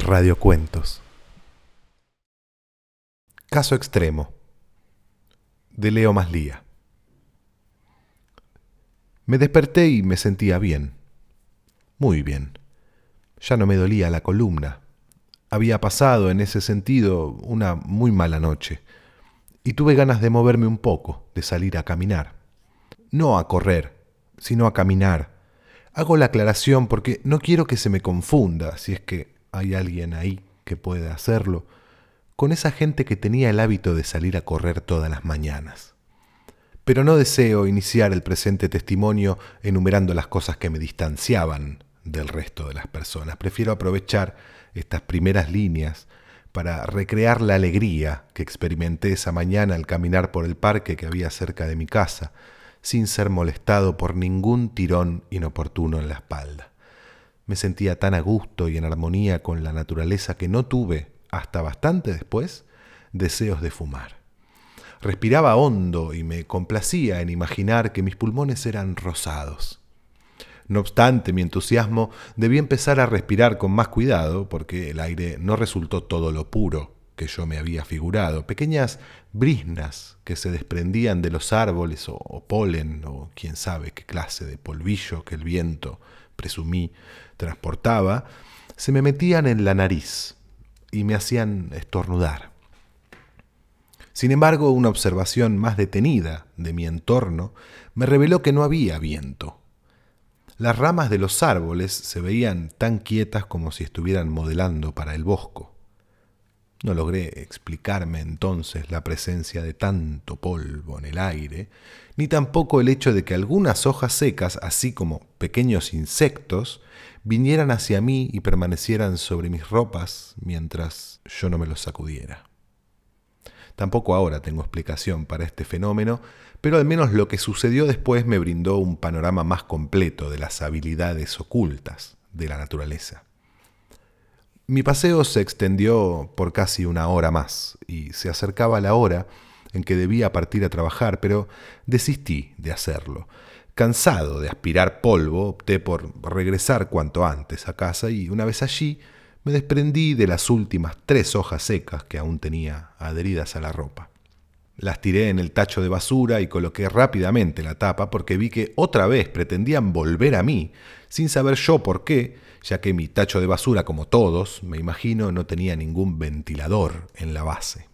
Radiocuentos. Caso extremo. De Leo Maslía. Me desperté y me sentía bien. Muy bien. Ya no me dolía la columna. Había pasado en ese sentido una muy mala noche. Y tuve ganas de moverme un poco, de salir a caminar. No a correr, sino a caminar. Hago la aclaración porque no quiero que se me confunda, si es que hay alguien ahí que puede hacerlo, con esa gente que tenía el hábito de salir a correr todas las mañanas. Pero no deseo iniciar el presente testimonio enumerando las cosas que me distanciaban del resto de las personas. Prefiero aprovechar estas primeras líneas para recrear la alegría que experimenté esa mañana al caminar por el parque que había cerca de mi casa, sin ser molestado por ningún tirón inoportuno en la espalda. Me sentía tan a gusto y en armonía con la naturaleza que no tuve, hasta bastante después, deseos de fumar. Respiraba hondo y me complacía en imaginar que mis pulmones eran rosados. No obstante, mi entusiasmo debí empezar a respirar con más cuidado porque el aire no resultó todo lo puro que yo me había figurado, pequeñas brisnas que se desprendían de los árboles o, o polen o quién sabe qué clase de polvillo que el viento, presumí, transportaba, se me metían en la nariz y me hacían estornudar. Sin embargo, una observación más detenida de mi entorno me reveló que no había viento. Las ramas de los árboles se veían tan quietas como si estuvieran modelando para el bosco. No logré explicarme entonces la presencia de tanto polvo en el aire, ni tampoco el hecho de que algunas hojas secas, así como pequeños insectos, vinieran hacia mí y permanecieran sobre mis ropas mientras yo no me los sacudiera. Tampoco ahora tengo explicación para este fenómeno, pero al menos lo que sucedió después me brindó un panorama más completo de las habilidades ocultas de la naturaleza. Mi paseo se extendió por casi una hora más y se acercaba la hora en que debía partir a trabajar, pero desistí de hacerlo. Cansado de aspirar polvo, opté por regresar cuanto antes a casa y una vez allí me desprendí de las últimas tres hojas secas que aún tenía adheridas a la ropa. Las tiré en el tacho de basura y coloqué rápidamente la tapa porque vi que otra vez pretendían volver a mí, sin saber yo por qué, ya que mi tacho de basura, como todos, me imagino, no tenía ningún ventilador en la base.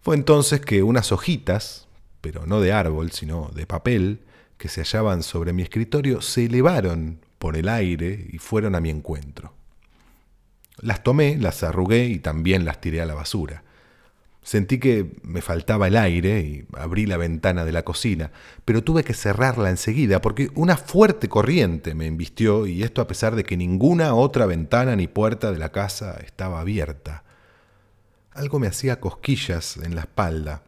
Fue entonces que unas hojitas, pero no de árbol, sino de papel, que se hallaban sobre mi escritorio, se elevaron por el aire y fueron a mi encuentro. Las tomé, las arrugué y también las tiré a la basura. Sentí que me faltaba el aire y abrí la ventana de la cocina, pero tuve que cerrarla enseguida porque una fuerte corriente me embistió y esto a pesar de que ninguna otra ventana ni puerta de la casa estaba abierta. Algo me hacía cosquillas en la espalda.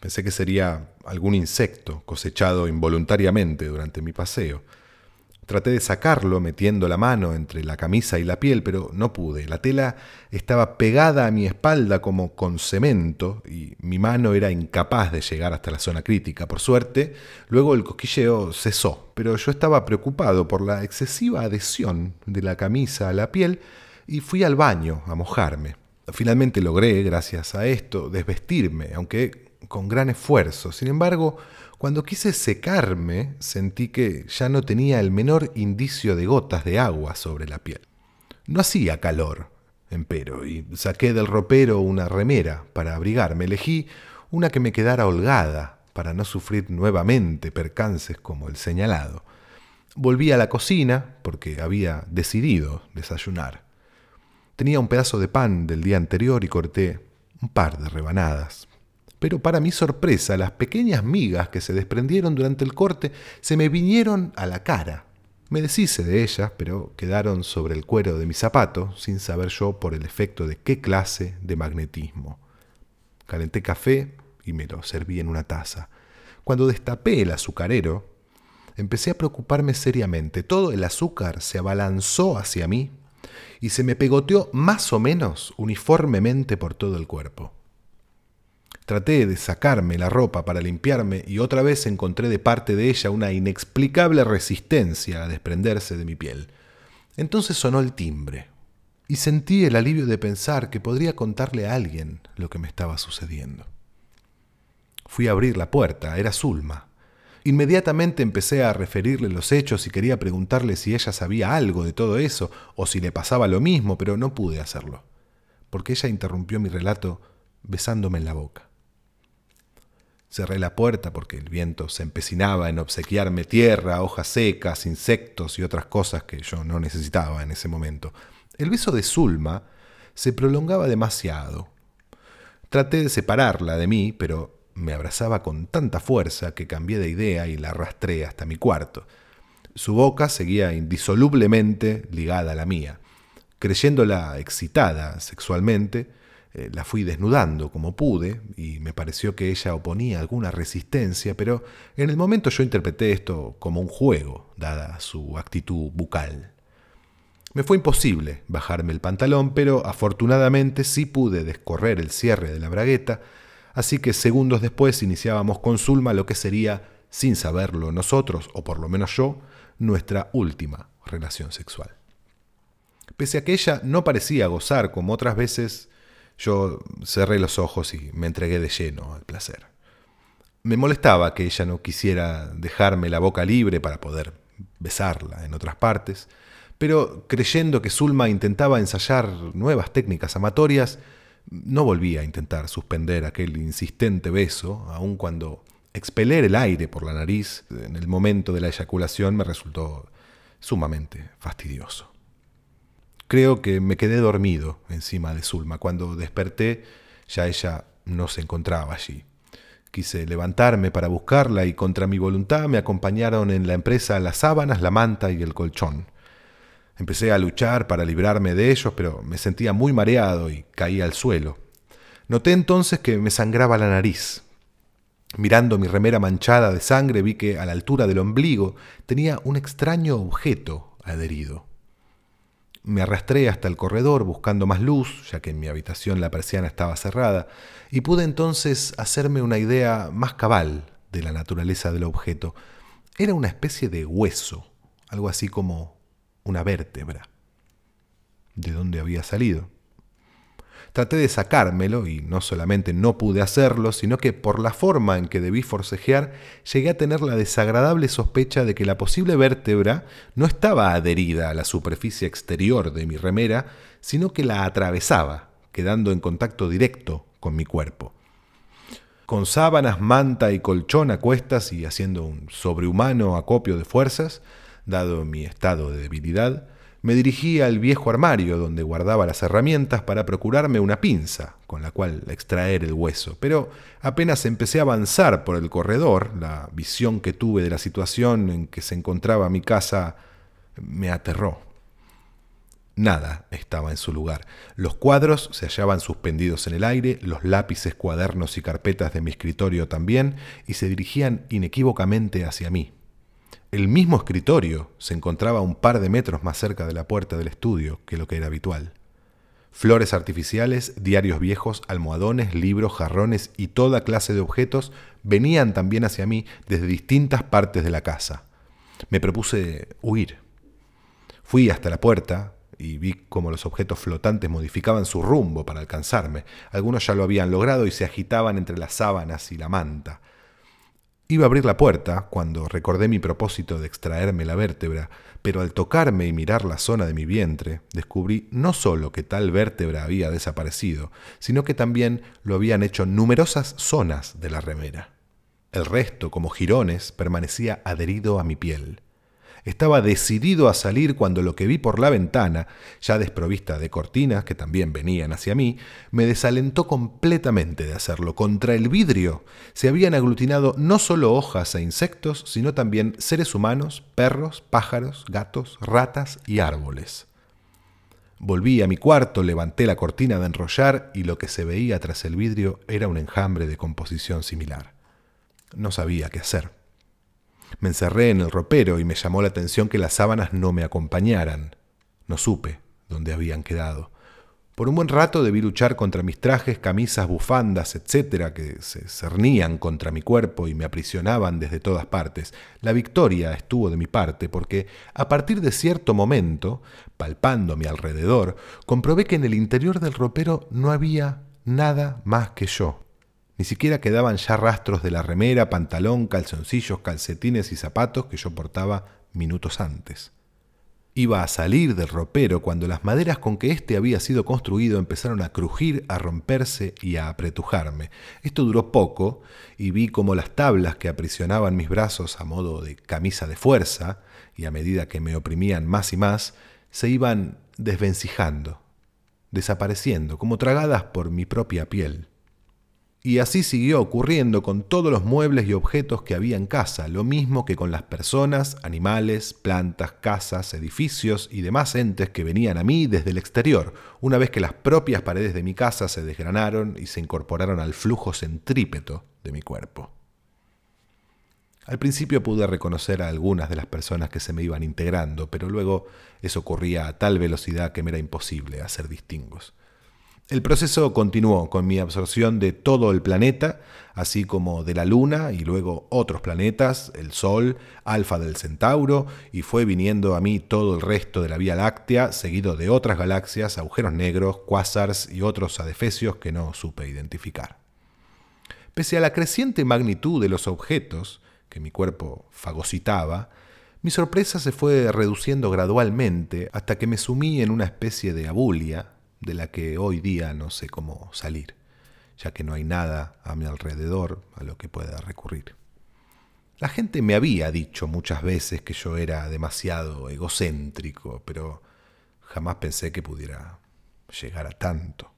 Pensé que sería algún insecto cosechado involuntariamente durante mi paseo. Traté de sacarlo metiendo la mano entre la camisa y la piel, pero no pude. La tela estaba pegada a mi espalda como con cemento y mi mano era incapaz de llegar hasta la zona crítica. Por suerte, luego el cosquilleo cesó, pero yo estaba preocupado por la excesiva adhesión de la camisa a la piel y fui al baño a mojarme. Finalmente logré, gracias a esto, desvestirme, aunque con gran esfuerzo. Sin embargo, cuando quise secarme, sentí que ya no tenía el menor indicio de gotas de agua sobre la piel. No hacía calor, empero, y saqué del ropero una remera para abrigarme. Elegí una que me quedara holgada para no sufrir nuevamente percances como el señalado. Volví a la cocina porque había decidido desayunar. Tenía un pedazo de pan del día anterior y corté un par de rebanadas pero para mi sorpresa las pequeñas migas que se desprendieron durante el corte se me vinieron a la cara. Me deshice de ellas, pero quedaron sobre el cuero de mi zapato, sin saber yo por el efecto de qué clase de magnetismo. Calenté café y me lo serví en una taza. Cuando destapé el azucarero, empecé a preocuparme seriamente. Todo el azúcar se abalanzó hacia mí y se me pegoteó más o menos uniformemente por todo el cuerpo. Traté de sacarme la ropa para limpiarme y otra vez encontré de parte de ella una inexplicable resistencia a desprenderse de mi piel. Entonces sonó el timbre y sentí el alivio de pensar que podría contarle a alguien lo que me estaba sucediendo. Fui a abrir la puerta, era Zulma. Inmediatamente empecé a referirle los hechos y quería preguntarle si ella sabía algo de todo eso o si le pasaba lo mismo, pero no pude hacerlo, porque ella interrumpió mi relato besándome en la boca. Cerré la puerta porque el viento se empecinaba en obsequiarme tierra, hojas secas, insectos y otras cosas que yo no necesitaba en ese momento. El beso de Zulma se prolongaba demasiado. Traté de separarla de mí, pero me abrazaba con tanta fuerza que cambié de idea y la arrastré hasta mi cuarto. Su boca seguía indisolublemente ligada a la mía. Creyéndola excitada sexualmente, eh, la fui desnudando como pude y me pareció que ella oponía alguna resistencia, pero en el momento yo interpreté esto como un juego, dada su actitud bucal. Me fue imposible bajarme el pantalón, pero afortunadamente sí pude descorrer el cierre de la bragueta, así que segundos después iniciábamos con Zulma lo que sería, sin saberlo nosotros, o por lo menos yo, nuestra última relación sexual. Pese a que ella no parecía gozar como otras veces, yo cerré los ojos y me entregué de lleno al placer. Me molestaba que ella no quisiera dejarme la boca libre para poder besarla en otras partes, pero creyendo que Zulma intentaba ensayar nuevas técnicas amatorias, no volví a intentar suspender aquel insistente beso, aun cuando expeler el aire por la nariz en el momento de la eyaculación me resultó sumamente fastidioso. Creo que me quedé dormido encima de Zulma. Cuando desperté, ya ella no se encontraba allí. Quise levantarme para buscarla y contra mi voluntad me acompañaron en la empresa las sábanas, la manta y el colchón. Empecé a luchar para librarme de ellos, pero me sentía muy mareado y caí al suelo. Noté entonces que me sangraba la nariz. Mirando mi remera manchada de sangre vi que a la altura del ombligo tenía un extraño objeto adherido. Me arrastré hasta el corredor buscando más luz, ya que en mi habitación la persiana estaba cerrada, y pude entonces hacerme una idea más cabal de la naturaleza del objeto. Era una especie de hueso, algo así como una vértebra. ¿De dónde había salido? Traté de sacármelo y no solamente no pude hacerlo, sino que por la forma en que debí forcejear, llegué a tener la desagradable sospecha de que la posible vértebra no estaba adherida a la superficie exterior de mi remera, sino que la atravesaba, quedando en contacto directo con mi cuerpo. Con sábanas, manta y colchón a cuestas y haciendo un sobrehumano acopio de fuerzas, dado mi estado de debilidad, me dirigí al viejo armario donde guardaba las herramientas para procurarme una pinza con la cual extraer el hueso, pero apenas empecé a avanzar por el corredor, la visión que tuve de la situación en que se encontraba mi casa me aterró. Nada estaba en su lugar. Los cuadros se hallaban suspendidos en el aire, los lápices, cuadernos y carpetas de mi escritorio también, y se dirigían inequívocamente hacia mí. El mismo escritorio se encontraba un par de metros más cerca de la puerta del estudio que lo que era habitual. Flores artificiales, diarios viejos, almohadones, libros, jarrones y toda clase de objetos venían también hacia mí desde distintas partes de la casa. Me propuse huir. Fui hasta la puerta y vi cómo los objetos flotantes modificaban su rumbo para alcanzarme. Algunos ya lo habían logrado y se agitaban entre las sábanas y la manta. Iba a abrir la puerta cuando recordé mi propósito de extraerme la vértebra, pero al tocarme y mirar la zona de mi vientre, descubrí no solo que tal vértebra había desaparecido, sino que también lo habían hecho numerosas zonas de la remera. El resto, como jirones, permanecía adherido a mi piel. Estaba decidido a salir cuando lo que vi por la ventana, ya desprovista de cortinas que también venían hacia mí, me desalentó completamente de hacerlo. Contra el vidrio se habían aglutinado no solo hojas e insectos, sino también seres humanos, perros, pájaros, gatos, ratas y árboles. Volví a mi cuarto, levanté la cortina de enrollar y lo que se veía tras el vidrio era un enjambre de composición similar. No sabía qué hacer. Me encerré en el ropero y me llamó la atención que las sábanas no me acompañaran. No supe dónde habían quedado. Por un buen rato debí luchar contra mis trajes, camisas, bufandas, etcétera, que se cernían contra mi cuerpo y me aprisionaban desde todas partes. La victoria estuvo de mi parte, porque a partir de cierto momento, palpando a mi alrededor, comprobé que en el interior del ropero no había nada más que yo. Ni siquiera quedaban ya rastros de la remera, pantalón, calzoncillos, calcetines y zapatos que yo portaba minutos antes. Iba a salir del ropero cuando las maderas con que éste había sido construido empezaron a crujir, a romperse y a apretujarme. Esto duró poco y vi como las tablas que aprisionaban mis brazos a modo de camisa de fuerza, y a medida que me oprimían más y más, se iban desvencijando, desapareciendo, como tragadas por mi propia piel. Y así siguió ocurriendo con todos los muebles y objetos que había en casa, lo mismo que con las personas, animales, plantas, casas, edificios y demás entes que venían a mí desde el exterior, una vez que las propias paredes de mi casa se desgranaron y se incorporaron al flujo centrípeto de mi cuerpo. Al principio pude reconocer a algunas de las personas que se me iban integrando, pero luego eso ocurría a tal velocidad que me era imposible hacer distingos. El proceso continuó con mi absorción de todo el planeta, así como de la Luna y luego otros planetas, el Sol, Alfa del Centauro, y fue viniendo a mí todo el resto de la Vía Láctea, seguido de otras galaxias, agujeros negros, cuásars y otros adefesios que no supe identificar. Pese a la creciente magnitud de los objetos que mi cuerpo fagocitaba, mi sorpresa se fue reduciendo gradualmente hasta que me sumí en una especie de abulia de la que hoy día no sé cómo salir, ya que no hay nada a mi alrededor a lo que pueda recurrir. La gente me había dicho muchas veces que yo era demasiado egocéntrico, pero jamás pensé que pudiera llegar a tanto.